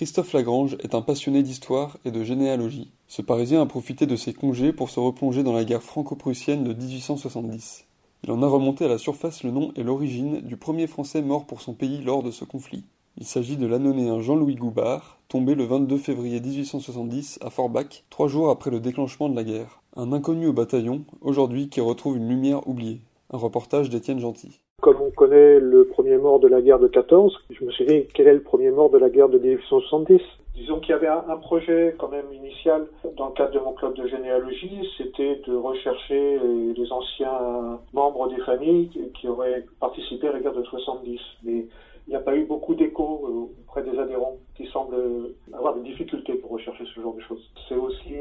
Christophe Lagrange est un passionné d'histoire et de généalogie. Ce Parisien a profité de ses congés pour se replonger dans la guerre franco-prussienne de 1870. Il en a remonté à la surface le nom et l'origine du premier Français mort pour son pays lors de ce conflit. Il s'agit de l'annonéen Jean-Louis Goubard, tombé le 22 février 1870 à Forbach, trois jours après le déclenchement de la guerre. Un inconnu au bataillon, aujourd'hui qui retrouve une lumière oubliée. Un reportage d'Étienne Gentil. Comme on connaît le premier mort de la guerre de 14, je me suis dit quel est le premier mort de la guerre de 1870 Disons qu'il y avait un, projet quand même initial dans le cadre de mon club de généalogie, c'était de rechercher les anciens membres des familles qui auraient participé à la guerre de 70. Mais il n'y a pas eu beaucoup d'écho auprès des adhérents qui semblent avoir des difficultés pour rechercher ce genre de choses. C'est aussi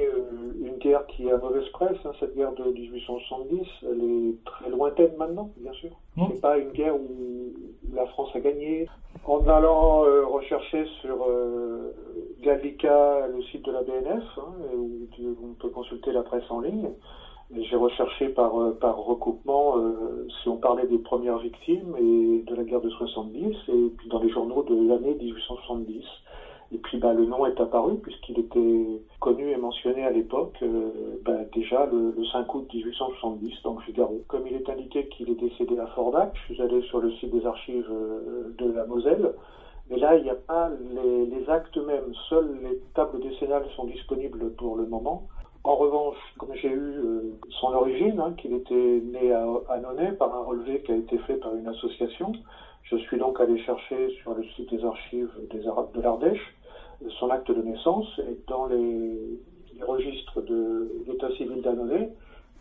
une guerre qui a mauvaise presse, hein, cette guerre de 1870. Elle est très lointaine maintenant, bien sûr. C'est pas une guerre où la France a gagné. En allant euh, rechercher sur euh, Gallica, le site de la BNF, hein, où on peut consulter la presse en ligne, j'ai recherché par, par recoupement euh, si on parlait des premières victimes et de la guerre de 70 et puis dans les journaux de l'année 1870. Et puis bah, le nom est apparu puisqu'il était connu et mentionné à l'époque euh, bah, déjà le, le, 5 août 1870 dans le Figaro. Comme il est indiqué qu'il est décédé à Forbach, je suis allé sur le site des archives euh, de la Moselle. Mais là, il n'y a pas les, les actes mêmes. Seules les tables décennales sont disponibles pour le moment. En revanche, comme j'ai eu euh, son origine, hein, qu'il était né à Annonay par un relevé qui a été fait par une association, je suis donc allé chercher sur le site des archives des Arabes de l'Ardèche son acte de naissance et dans les, les registres de l'état civil d'Annonay,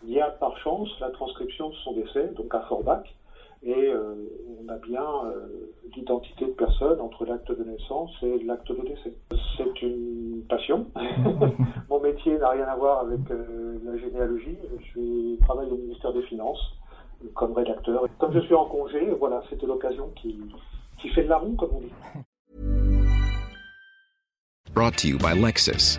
il y a par chance la transcription de son décès, donc à Forbach, et euh, on a bien euh, l'identité de personne entre l'acte de naissance et l'acte de décès. C'est une passion. Mon métier n'a rien à voir avec euh, la généalogie. Je suis, travaille au ministère des Finances comme rédacteur. Comme je suis en congé, voilà, c'était l'occasion qui, qui fait de la roue, comme on dit. Brought to you by Lexus.